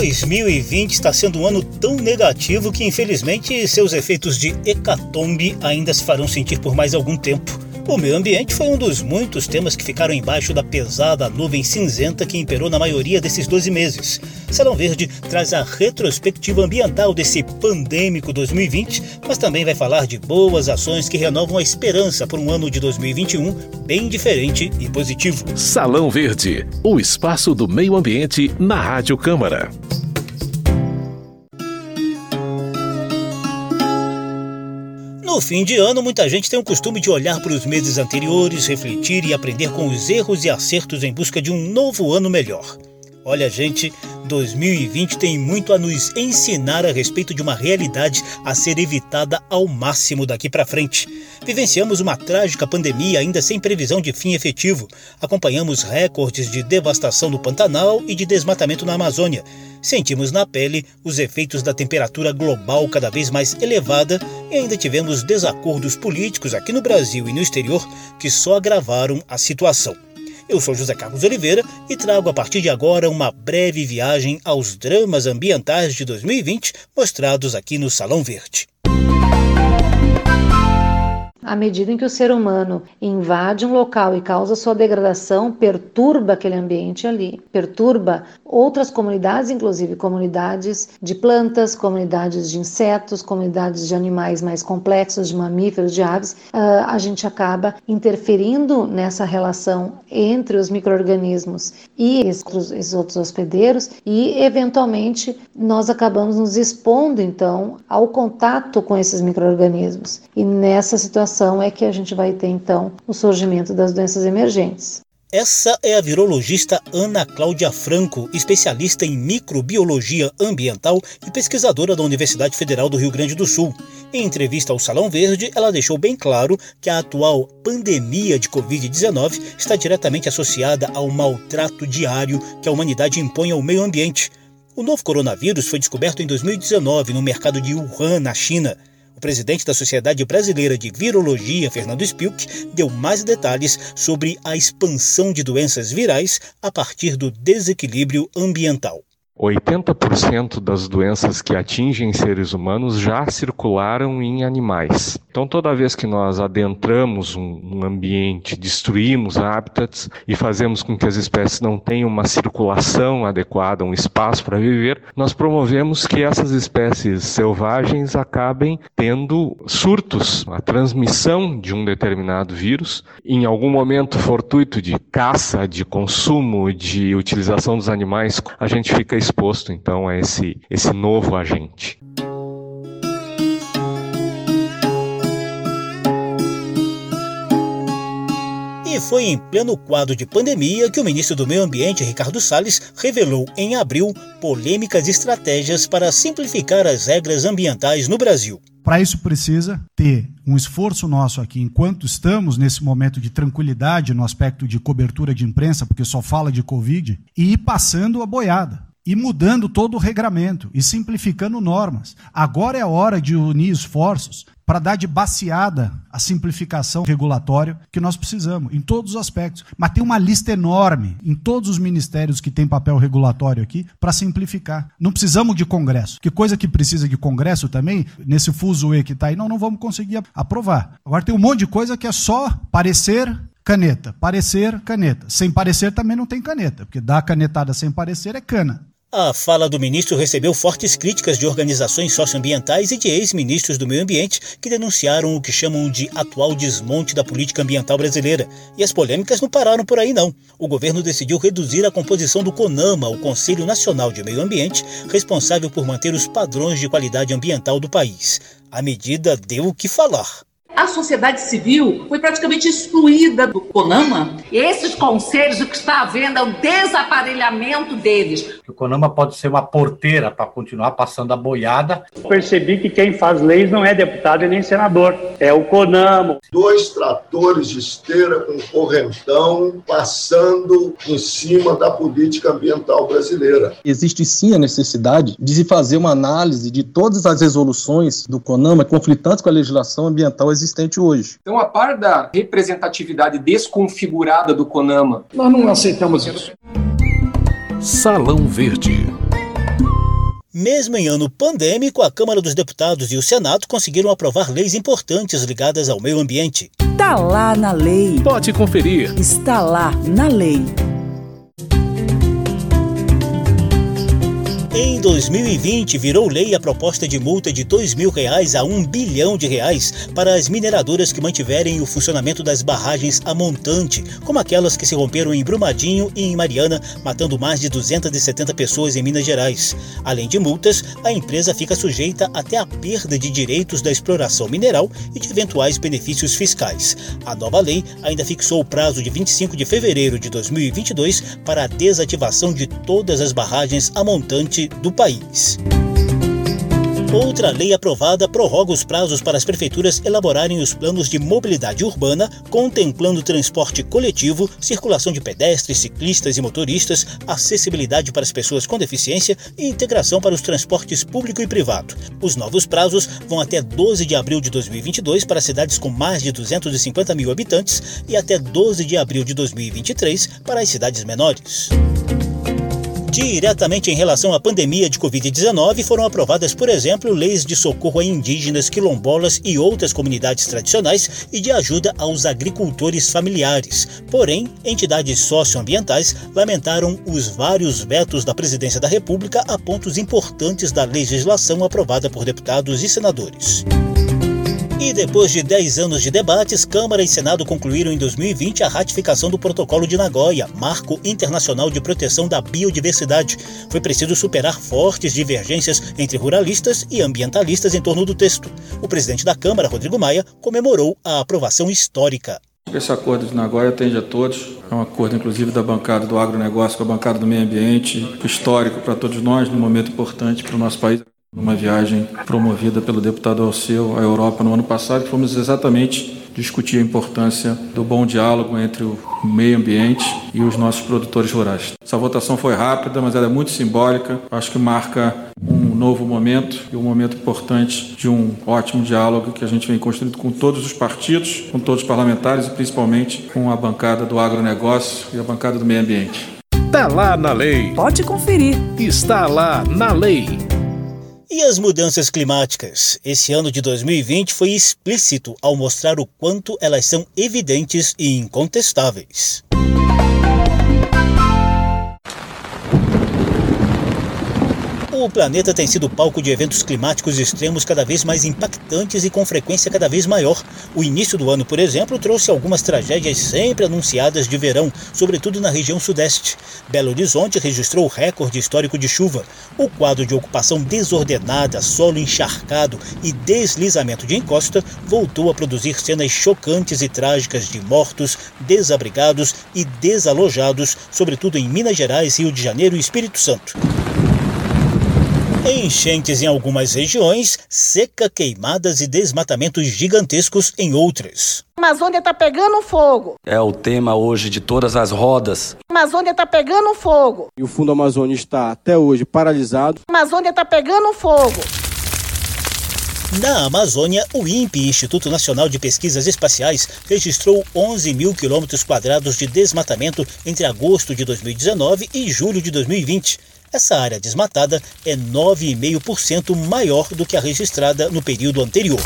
2020 está sendo um ano tão negativo que, infelizmente, seus efeitos de hecatombe ainda se farão sentir por mais algum tempo. O meio ambiente foi um dos muitos temas que ficaram embaixo da pesada nuvem cinzenta que imperou na maioria desses 12 meses. Salão Verde traz a retrospectiva ambiental desse pandêmico 2020, mas também vai falar de boas ações que renovam a esperança por um ano de 2021 bem diferente e positivo. Salão Verde, o espaço do meio ambiente na Rádio Câmara. No fim de ano, muita gente tem o costume de olhar para os meses anteriores, refletir e aprender com os erros e acertos em busca de um novo ano melhor. Olha, gente, 2020 tem muito a nos ensinar a respeito de uma realidade a ser evitada ao máximo daqui para frente. Vivenciamos uma trágica pandemia ainda sem previsão de fim efetivo. Acompanhamos recordes de devastação no Pantanal e de desmatamento na Amazônia. Sentimos na pele os efeitos da temperatura global cada vez mais elevada e ainda tivemos desacordos políticos aqui no Brasil e no exterior que só agravaram a situação. Eu sou José Carlos Oliveira e trago a partir de agora uma breve viagem aos dramas ambientais de 2020 mostrados aqui no Salão Verde. À medida em que o ser humano invade um local e causa sua degradação, perturba aquele ambiente ali, perturba outras comunidades, inclusive comunidades de plantas, comunidades de insetos, comunidades de animais mais complexos, de mamíferos, de aves, uh, a gente acaba interferindo nessa relação entre os micro-organismos e esses outros hospedeiros e, eventualmente, nós acabamos nos expondo, então, ao contato com esses micro-organismos. E nessa situação, é que a gente vai ter então o surgimento das doenças emergentes. Essa é a virologista Ana Cláudia Franco, especialista em microbiologia ambiental e pesquisadora da Universidade Federal do Rio Grande do Sul. Em entrevista ao Salão Verde, ela deixou bem claro que a atual pandemia de Covid-19 está diretamente associada ao maltrato diário que a humanidade impõe ao meio ambiente. O novo coronavírus foi descoberto em 2019 no mercado de Wuhan, na China. O presidente da Sociedade Brasileira de Virologia, Fernando Spilk, deu mais detalhes sobre a expansão de doenças virais a partir do desequilíbrio ambiental. 80% das doenças que atingem seres humanos já circularam em animais. Então, toda vez que nós adentramos um, ambiente, destruímos hábitats e fazemos com que as espécies não tenham uma circulação adequada, um espaço para viver, nós promovemos que essas espécies selvagens acabem tendo surtos, a transmissão de um determinado vírus, em algum momento fortuito de caça, de consumo, de utilização dos animais, a gente fica exposto então a esse, esse novo agente. E foi em pleno quadro de pandemia que o ministro do Meio Ambiente, Ricardo Salles, revelou em abril polêmicas estratégias para simplificar as regras ambientais no Brasil. Para isso precisa ter um esforço nosso aqui, enquanto estamos nesse momento de tranquilidade no aspecto de cobertura de imprensa, porque só fala de Covid, e ir passando a boiada e mudando todo o regramento e simplificando normas. Agora é a hora de unir esforços para dar de baseada a simplificação regulatória que nós precisamos, em todos os aspectos. Mas tem uma lista enorme em todos os ministérios que têm papel regulatório aqui para simplificar. Não precisamos de Congresso. Que coisa que precisa de Congresso também, nesse fuso E que está aí, não, não vamos conseguir aprovar. Agora tem um monte de coisa que é só parecer caneta. Parecer, caneta. Sem parecer também não tem caneta, porque dar canetada sem parecer é cana. A fala do ministro recebeu fortes críticas de organizações socioambientais e de ex-ministros do meio ambiente que denunciaram o que chamam de atual desmonte da política ambiental brasileira. E as polêmicas não pararam por aí, não. O governo decidiu reduzir a composição do CONAMA, o Conselho Nacional de Meio Ambiente, responsável por manter os padrões de qualidade ambiental do país. A medida deu o que falar. A sociedade civil foi praticamente excluída do CONAMA. E esses conselhos, o que está havendo é o desaparelhamento deles. O CONAMA pode ser uma porteira para continuar passando a boiada. Percebi que quem faz leis não é deputado e nem senador, é o CONAMA. Dois tratores de esteira com correntão passando em cima da política ambiental brasileira. Existe sim a necessidade de se fazer uma análise de todas as resoluções do CONAMA conflitantes com a legislação ambiental existente hoje. Então, a par da representatividade desconfigurada do CONAMA, nós não aceitamos isso. Salão Verde. Mesmo em ano pandêmico, a Câmara dos Deputados e o Senado conseguiram aprovar leis importantes ligadas ao meio ambiente. Está lá na lei. Pode conferir. Está lá na lei. Em 2020, virou lei a proposta de multa de R$ mil reais a um bilhão de reais para as mineradoras que mantiverem o funcionamento das barragens a montante, como aquelas que se romperam em Brumadinho e em Mariana, matando mais de 270 pessoas em Minas Gerais. Além de multas, a empresa fica sujeita até a perda de direitos da exploração mineral e de eventuais benefícios fiscais. A nova lei ainda fixou o prazo de 25 de fevereiro de 2022 para a desativação de todas as barragens a montante do país. Outra lei aprovada prorroga os prazos para as prefeituras elaborarem os planos de mobilidade urbana, contemplando transporte coletivo, circulação de pedestres, ciclistas e motoristas, acessibilidade para as pessoas com deficiência e integração para os transportes público e privado. Os novos prazos vão até 12 de abril de 2022 para cidades com mais de 250 mil habitantes e até 12 de abril de 2023 para as cidades menores. Diretamente em relação à pandemia de Covid-19, foram aprovadas, por exemplo, leis de socorro a indígenas, quilombolas e outras comunidades tradicionais e de ajuda aos agricultores familiares. Porém, entidades socioambientais lamentaram os vários vetos da Presidência da República a pontos importantes da legislação aprovada por deputados e senadores. E depois de 10 anos de debates, Câmara e Senado concluíram em 2020 a ratificação do Protocolo de Nagoya, Marco Internacional de Proteção da Biodiversidade. Foi preciso superar fortes divergências entre ruralistas e ambientalistas em torno do texto. O presidente da Câmara, Rodrigo Maia, comemorou a aprovação histórica. Esse acordo de Nagoya atende a todos. É um acordo, inclusive, da bancada do agronegócio com a bancada do meio ambiente, histórico para todos nós, num momento importante para o nosso país. Numa viagem promovida pelo deputado Alceu à Europa no ano passado, fomos exatamente discutir a importância do bom diálogo entre o meio ambiente e os nossos produtores rurais. Essa votação foi rápida, mas ela é muito simbólica. Acho que marca um novo momento e um momento importante de um ótimo diálogo que a gente vem construindo com todos os partidos, com todos os parlamentares e principalmente com a bancada do agronegócio e a bancada do meio ambiente. Está lá na lei. Pode conferir. Está lá na lei. E as mudanças climáticas? Esse ano de 2020 foi explícito ao mostrar o quanto elas são evidentes e incontestáveis. O planeta tem sido palco de eventos climáticos extremos cada vez mais impactantes e com frequência cada vez maior. O início do ano, por exemplo, trouxe algumas tragédias sempre anunciadas de verão, sobretudo na região sudeste. Belo Horizonte registrou o recorde histórico de chuva. O quadro de ocupação desordenada, solo encharcado e deslizamento de encosta voltou a produzir cenas chocantes e trágicas de mortos, desabrigados e desalojados, sobretudo em Minas Gerais, Rio de Janeiro e Espírito Santo. Enchentes em algumas regiões, seca, queimadas e desmatamentos gigantescos em outras. A Amazônia está pegando fogo. É o tema hoje de todas as rodas. A Amazônia está pegando fogo. E o Fundo Amazônia está até hoje paralisado. A Amazônia está pegando fogo. Na Amazônia, o INPE, Instituto Nacional de Pesquisas Espaciais, registrou 11 mil quilômetros quadrados de desmatamento entre agosto de 2019 e julho de 2020. Essa área desmatada é 9,5% maior do que a registrada no período anterior.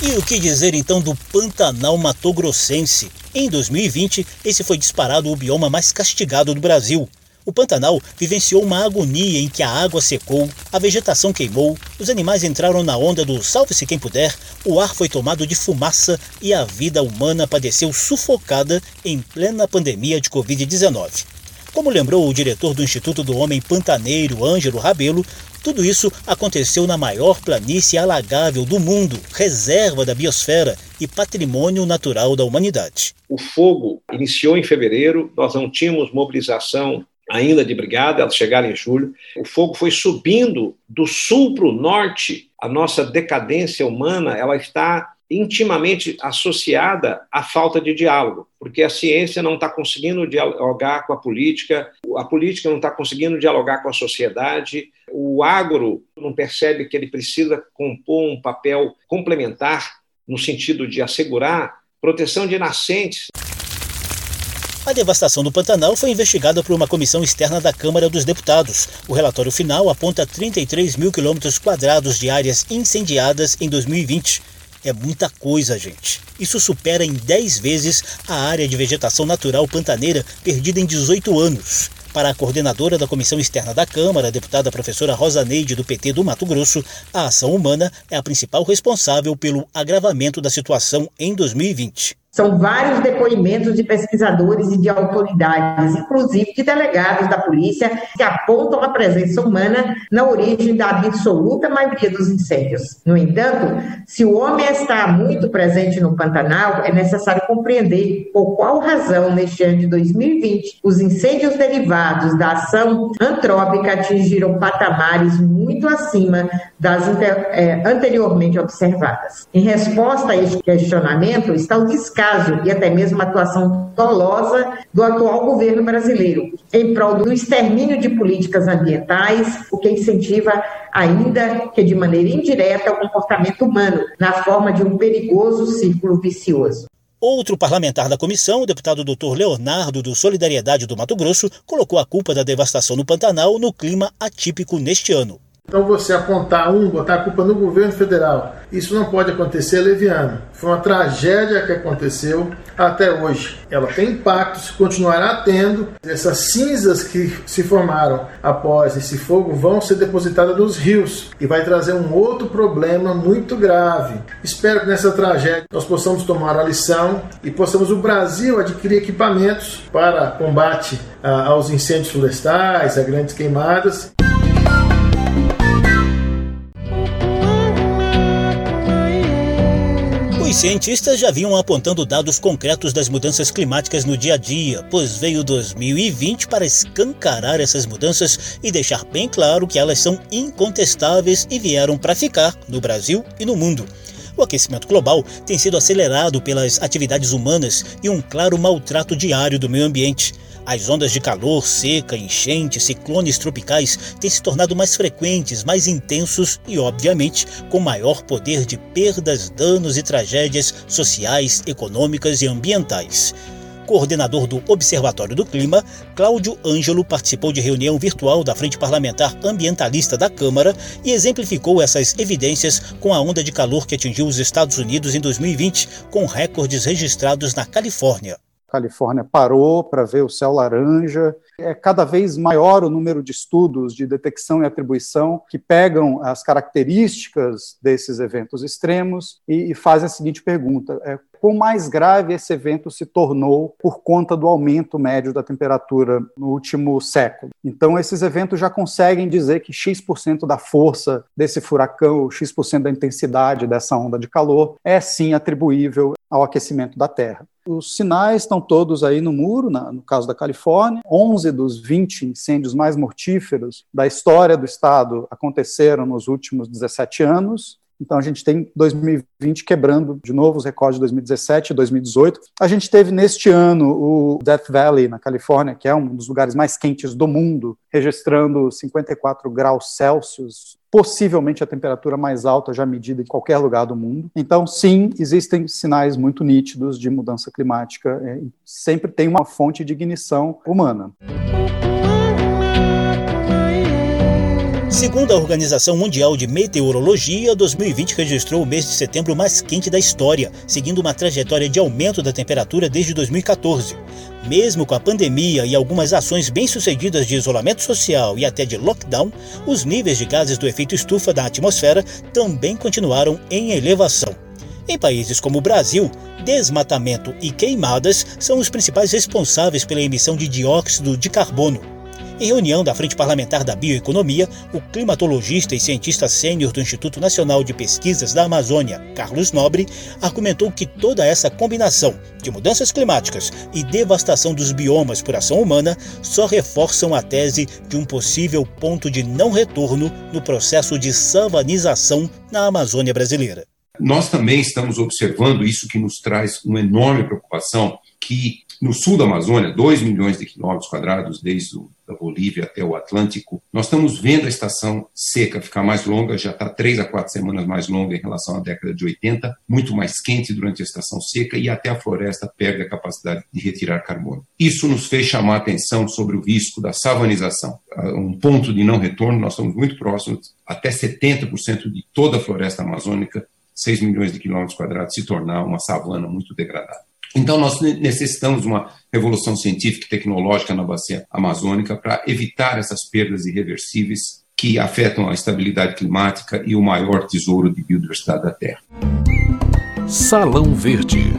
E o que dizer então do Pantanal Matogrossense? Em 2020, esse foi disparado o bioma mais castigado do Brasil. O Pantanal vivenciou uma agonia em que a água secou, a vegetação queimou, os animais entraram na onda do salve-se quem puder, o ar foi tomado de fumaça e a vida humana padeceu sufocada em plena pandemia de Covid-19. Como lembrou o diretor do Instituto do Homem Pantaneiro, Ângelo Rabelo, tudo isso aconteceu na maior planície alagável do mundo, reserva da biosfera e patrimônio natural da humanidade. O fogo iniciou em fevereiro, nós não tínhamos mobilização ainda de brigada, elas chegaram em julho. O fogo foi subindo do sul para o norte. A nossa decadência humana ela está intimamente associada à falta de diálogo, porque a ciência não está conseguindo dialogar com a política, a política não está conseguindo dialogar com a sociedade, o agro não percebe que ele precisa compor um papel complementar no sentido de assegurar proteção de nascentes. A devastação do Pantanal foi investigada por uma comissão externa da Câmara dos Deputados. O relatório final aponta 33 mil quilômetros quadrados de áreas incendiadas em 2020. É muita coisa, gente. Isso supera em 10 vezes a área de vegetação natural pantaneira perdida em 18 anos. Para a coordenadora da Comissão Externa da Câmara, a deputada professora Rosa Neide, do PT do Mato Grosso, a ação humana é a principal responsável pelo agravamento da situação em 2020. São vários depoimentos de pesquisadores e de autoridades, inclusive de delegados da polícia, que apontam a presença humana na origem da absoluta maioria dos incêndios. No entanto, se o homem está muito presente no Pantanal, é necessário compreender por qual razão, neste ano de 2020, os incêndios derivados da ação antrópica atingiram patamares muito acima das é, anteriormente observadas. Em resposta a este questionamento, está o descaso descaso e até mesmo atuação dolosa do atual governo brasileiro em prol do extermínio de políticas ambientais, o que incentiva ainda que de maneira indireta o comportamento humano na forma de um perigoso círculo vicioso. Outro parlamentar da comissão, o deputado Dr. Leonardo do Solidariedade do Mato Grosso, colocou a culpa da devastação no Pantanal no clima atípico neste ano. Então você apontar um, botar a culpa no governo federal, isso não pode acontecer leviano. Foi uma tragédia que aconteceu até hoje. Ela tem impactos, continuará tendo. Essas cinzas que se formaram após esse fogo vão ser depositadas nos rios e vai trazer um outro problema muito grave. Espero que nessa tragédia nós possamos tomar a lição e possamos o Brasil adquirir equipamentos para combate ah, aos incêndios florestais, a grandes queimadas. Cientistas já vinham apontando dados concretos das mudanças climáticas no dia a dia, pois veio 2020 para escancarar essas mudanças e deixar bem claro que elas são incontestáveis e vieram para ficar no Brasil e no mundo. O aquecimento global tem sido acelerado pelas atividades humanas e um claro maltrato diário do meio ambiente. As ondas de calor, seca, enchente, ciclones tropicais têm se tornado mais frequentes, mais intensos e, obviamente, com maior poder de perdas, danos e tragédias sociais, econômicas e ambientais coordenador do Observatório do Clima, Cláudio Ângelo participou de reunião virtual da Frente Parlamentar Ambientalista da Câmara e exemplificou essas evidências com a onda de calor que atingiu os Estados Unidos em 2020, com recordes registrados na Califórnia. Califórnia parou para ver o céu laranja. É cada vez maior o número de estudos de detecção e atribuição que pegam as características desses eventos extremos e, e fazem a seguinte pergunta: é, quão mais grave esse evento se tornou por conta do aumento médio da temperatura no último século. Então, esses eventos já conseguem dizer que X% da força desse furacão, X% da intensidade dessa onda de calor, é sim atribuível ao aquecimento da Terra. Os sinais estão todos aí no muro, na, no caso da Califórnia. 11 dos 20 incêndios mais mortíferos da história do estado aconteceram nos últimos 17 anos. Então a gente tem 2020 quebrando de novo os recordes de 2017 e 2018. A gente teve neste ano o Death Valley, na Califórnia, que é um dos lugares mais quentes do mundo, registrando 54 graus Celsius, possivelmente a temperatura mais alta já medida em qualquer lugar do mundo. Então, sim, existem sinais muito nítidos de mudança climática. É, sempre tem uma fonte de ignição humana. Segundo a Organização Mundial de Meteorologia, 2020 registrou o mês de setembro mais quente da história, seguindo uma trajetória de aumento da temperatura desde 2014. Mesmo com a pandemia e algumas ações bem-sucedidas de isolamento social e até de lockdown, os níveis de gases do efeito estufa da atmosfera também continuaram em elevação. Em países como o Brasil, desmatamento e queimadas são os principais responsáveis pela emissão de dióxido de carbono. Em reunião da Frente Parlamentar da Bioeconomia, o climatologista e cientista sênior do Instituto Nacional de Pesquisas da Amazônia, Carlos Nobre, argumentou que toda essa combinação de mudanças climáticas e devastação dos biomas por ação humana só reforçam a tese de um possível ponto de não retorno no processo de savanização na Amazônia brasileira. Nós também estamos observando isso que nos traz uma enorme preocupação, que no sul da Amazônia, 2 milhões de quilômetros quadrados, desde o, da Bolívia até o Atlântico, nós estamos vendo a estação seca ficar mais longa, já está três a quatro semanas mais longa em relação à década de 80, muito mais quente durante a estação seca e até a floresta perde a capacidade de retirar carbono. Isso nos fez chamar a atenção sobre o risco da savanização. Um ponto de não retorno, nós estamos muito próximos, até 70% de toda a floresta amazônica 6 milhões de quilômetros quadrados se tornar uma savana muito degradada. Então, nós necessitamos de uma revolução científica e tecnológica na bacia amazônica para evitar essas perdas irreversíveis que afetam a estabilidade climática e o maior tesouro de biodiversidade da Terra. Salão Verde.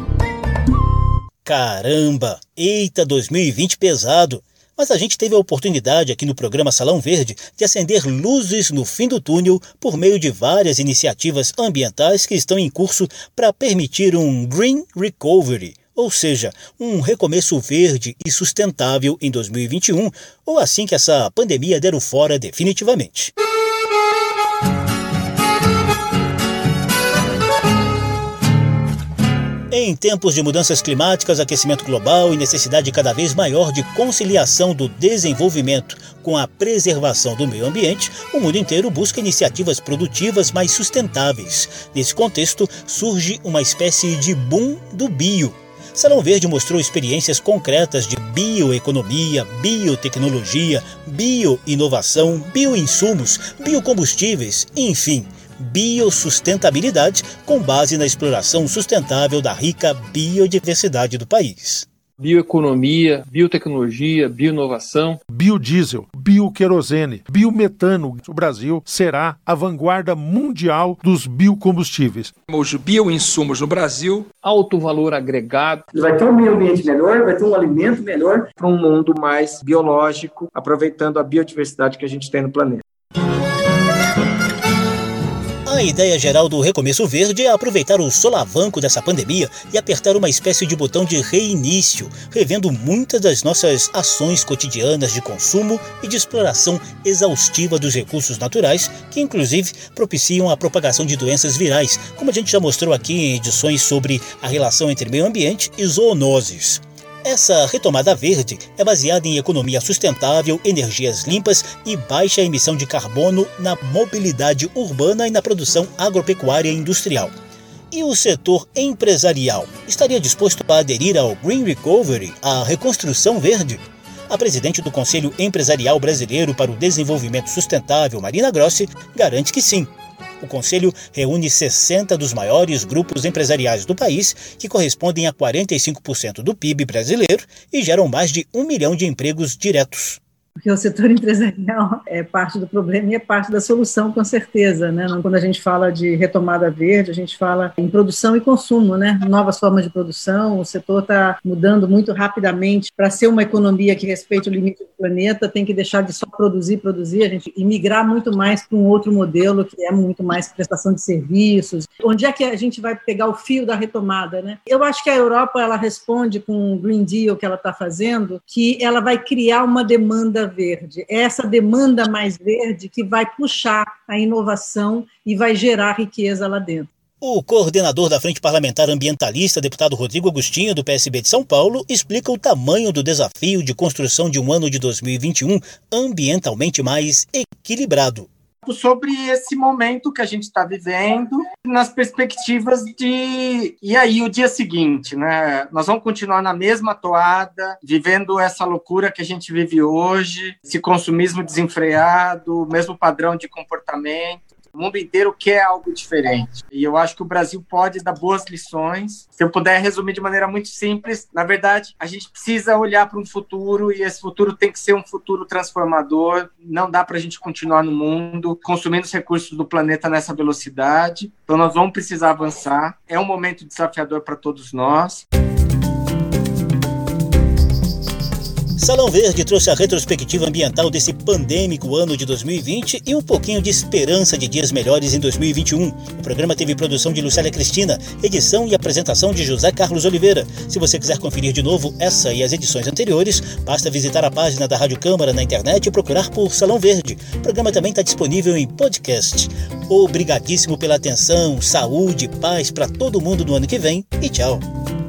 Caramba! Eita, 2020 pesado! Mas a gente teve a oportunidade aqui no programa Salão Verde de acender luzes no fim do túnel por meio de várias iniciativas ambientais que estão em curso para permitir um Green Recovery, ou seja, um recomeço verde e sustentável em 2021, ou assim que essa pandemia der o fora definitivamente. Em tempos de mudanças climáticas, aquecimento global e necessidade cada vez maior de conciliação do desenvolvimento com a preservação do meio ambiente, o mundo inteiro busca iniciativas produtivas mais sustentáveis. Nesse contexto, surge uma espécie de boom do bio. Salão Verde mostrou experiências concretas de bioeconomia, biotecnologia, bioinovação, bioinsumos, biocombustíveis, enfim biosustentabilidade com base na exploração sustentável da rica biodiversidade do país. Bioeconomia, biotecnologia, bioinovação, biodiesel, bioquerosene, biometano. O Brasil será a vanguarda mundial dos biocombustíveis. Os bioinsumos no Brasil, alto valor agregado. Vai ter um meio ambiente melhor, vai ter um alimento melhor para um mundo mais biológico, aproveitando a biodiversidade que a gente tem no planeta. A ideia geral do Recomeço Verde é aproveitar o solavanco dessa pandemia e apertar uma espécie de botão de reinício, revendo muitas das nossas ações cotidianas de consumo e de exploração exaustiva dos recursos naturais, que inclusive propiciam a propagação de doenças virais, como a gente já mostrou aqui em edições sobre a relação entre meio ambiente e zoonoses. Essa retomada verde é baseada em economia sustentável, energias limpas e baixa emissão de carbono na mobilidade urbana e na produção agropecuária industrial. E o setor empresarial estaria disposto a aderir ao Green Recovery, a reconstrução verde? A presidente do Conselho Empresarial Brasileiro para o Desenvolvimento Sustentável, Marina Grossi, garante que sim. O Conselho reúne 60 dos maiores grupos empresariais do país, que correspondem a 45% do PIB brasileiro e geram mais de um milhão de empregos diretos porque o setor empresarial é parte do problema e é parte da solução, com certeza. Né? Quando a gente fala de retomada verde, a gente fala em produção e consumo, né? novas formas de produção. O setor está mudando muito rapidamente para ser uma economia que respeite o limite do planeta, tem que deixar de só produzir, produzir, a gente e migrar muito mais para um outro modelo que é muito mais prestação de serviços. Onde é que a gente vai pegar o fio da retomada? Né? Eu acho que a Europa ela responde com o Green Deal que ela está fazendo, que ela vai criar uma demanda verde. É essa demanda mais verde que vai puxar a inovação e vai gerar riqueza lá dentro. O coordenador da Frente Parlamentar Ambientalista, deputado Rodrigo Agostinho, do PSB de São Paulo, explica o tamanho do desafio de construção de um ano de 2021 ambientalmente mais equilibrado sobre esse momento que a gente está vivendo, nas perspectivas de. E aí, o dia seguinte, né? Nós vamos continuar na mesma toada, vivendo essa loucura que a gente vive hoje, esse consumismo desenfreado, o mesmo padrão de comportamento. O mundo inteiro quer algo diferente. E eu acho que o Brasil pode dar boas lições. Se eu puder resumir de maneira muito simples, na verdade, a gente precisa olhar para um futuro e esse futuro tem que ser um futuro transformador. Não dá para a gente continuar no mundo consumindo os recursos do planeta nessa velocidade. Então, nós vamos precisar avançar. É um momento desafiador para todos nós. Salão Verde trouxe a retrospectiva ambiental desse pandêmico ano de 2020 e um pouquinho de esperança de dias melhores em 2021. O programa teve produção de Lucélia Cristina, edição e apresentação de José Carlos Oliveira. Se você quiser conferir de novo essa e as edições anteriores, basta visitar a página da Rádio Câmara na internet e procurar por Salão Verde. O programa também está disponível em podcast. Obrigadíssimo pela atenção, saúde paz para todo mundo no ano que vem e tchau.